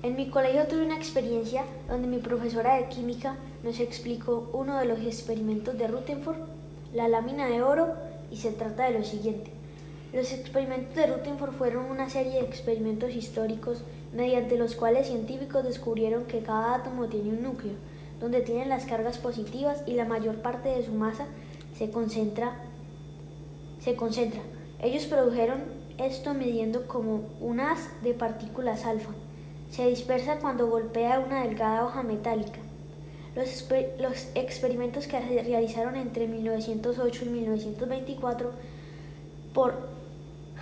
En mi colegio tuve una experiencia donde mi profesora de química nos explicó uno de los experimentos de Rutherford, la lámina de oro, y se trata de lo siguiente. Los experimentos de Rutherford fueron una serie de experimentos históricos mediante los cuales científicos descubrieron que cada átomo tiene un núcleo, donde tienen las cargas positivas y la mayor parte de su masa se concentra. Se concentra. Ellos produjeron esto midiendo como un haz de partículas alfa se dispersa cuando golpea una delgada hoja metálica. Los, los, experimentos que se realizaron entre 1908 y 1924 por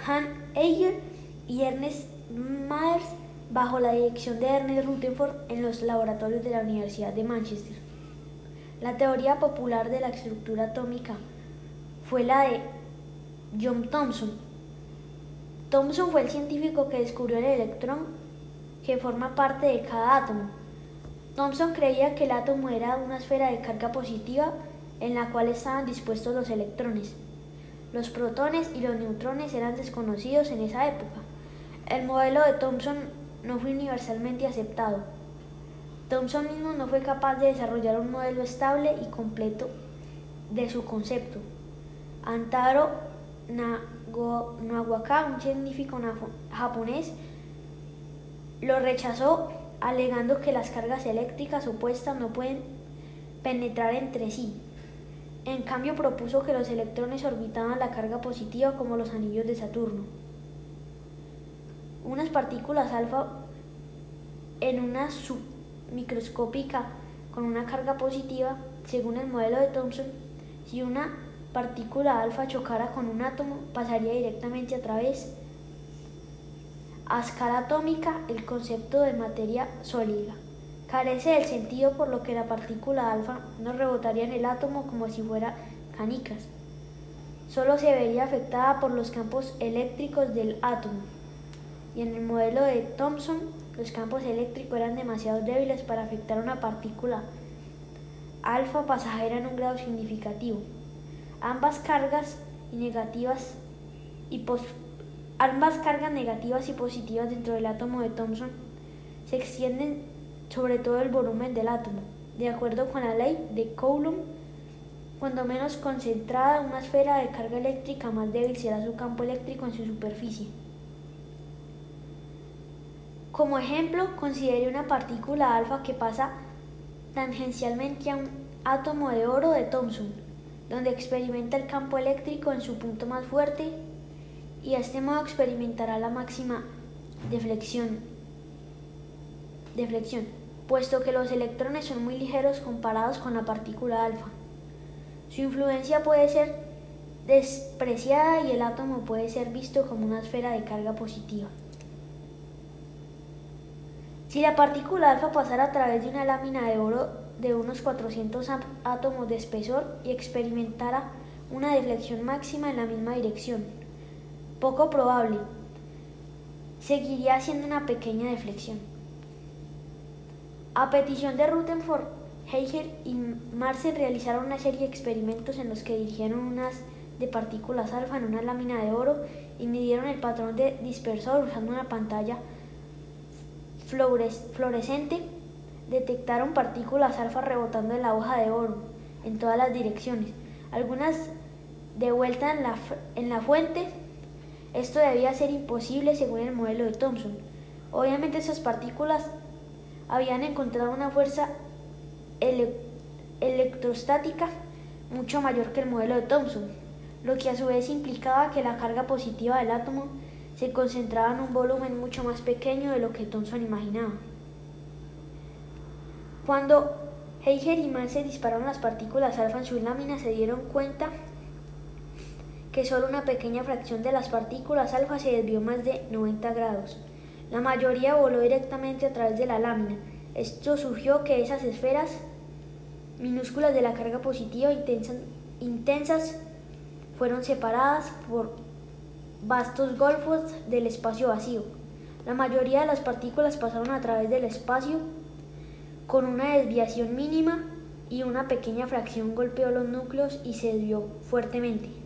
Han Eiger y Ernest Myers bajo la dirección de Ernest Rutherford en los laboratorios de la Universidad de Manchester. La teoría popular de la estructura atómica fue la de John Thomson. Thomson fue el científico que descubrió el electrón que forma parte de cada átomo. Thomson creía que el átomo era una esfera de carga positiva en la cual estaban dispuestos los electrones. Los protones y los neutrones eran desconocidos en esa época. El modelo de Thomson no fue universalmente aceptado. Thomson mismo no fue capaz de desarrollar un modelo estable y completo de su concepto. Antaro Nawaka, un científico japonés, lo rechazó alegando que las cargas eléctricas opuestas no pueden penetrar entre sí. En cambio propuso que los electrones orbitaban la carga positiva como los anillos de Saturno. Unas partículas alfa en una submicroscópica con una carga positiva, según el modelo de Thomson, si una partícula alfa chocara con un átomo, pasaría directamente a través a escala atómica, el concepto de materia sólida carece del sentido por lo que la partícula alfa no rebotaría en el átomo como si fuera canicas. Solo se vería afectada por los campos eléctricos del átomo. Y en el modelo de Thomson, los campos eléctricos eran demasiado débiles para afectar a una partícula alfa pasajera en un grado significativo. Ambas cargas negativas y Ambas cargas negativas y positivas dentro del átomo de Thomson se extienden sobre todo el volumen del átomo. De acuerdo con la ley de Coulomb, cuando menos concentrada una esfera de carga eléctrica, más débil será su campo eléctrico en su superficie. Como ejemplo, considere una partícula alfa que pasa tangencialmente a un átomo de oro de Thomson, donde experimenta el campo eléctrico en su punto más fuerte y a este modo experimentará la máxima deflexión, deflexión, puesto que los electrones son muy ligeros comparados con la partícula alfa. Su influencia puede ser despreciada y el átomo puede ser visto como una esfera de carga positiva. Si la partícula alfa pasara a través de una lámina de oro de unos 400 átomos de espesor y experimentara una deflexión máxima en la misma dirección, poco probable. Seguiría haciendo una pequeña deflexión. A petición de Rutherford, Heiger y Marcel realizaron una serie de experimentos en los que dirigieron unas de partículas alfa en una lámina de oro y midieron el patrón de dispersor usando una pantalla fluorescente. Detectaron partículas alfa rebotando en la hoja de oro en todas las direcciones, algunas de vuelta en la, en la fuente esto debía ser imposible según el modelo de Thomson. Obviamente esas partículas habían encontrado una fuerza electrostática mucho mayor que el modelo de Thomson, lo que a su vez implicaba que la carga positiva del átomo se concentraba en un volumen mucho más pequeño de lo que Thomson imaginaba. Cuando Heiger y Mann se dispararon las partículas alfa en su lámina, se dieron cuenta que solo una pequeña fracción de las partículas alfa se desvió más de 90 grados. La mayoría voló directamente a través de la lámina. Esto surgió que esas esferas minúsculas de la carga positiva intensas fueron separadas por vastos golfos del espacio vacío. La mayoría de las partículas pasaron a través del espacio con una desviación mínima y una pequeña fracción golpeó los núcleos y se desvió fuertemente.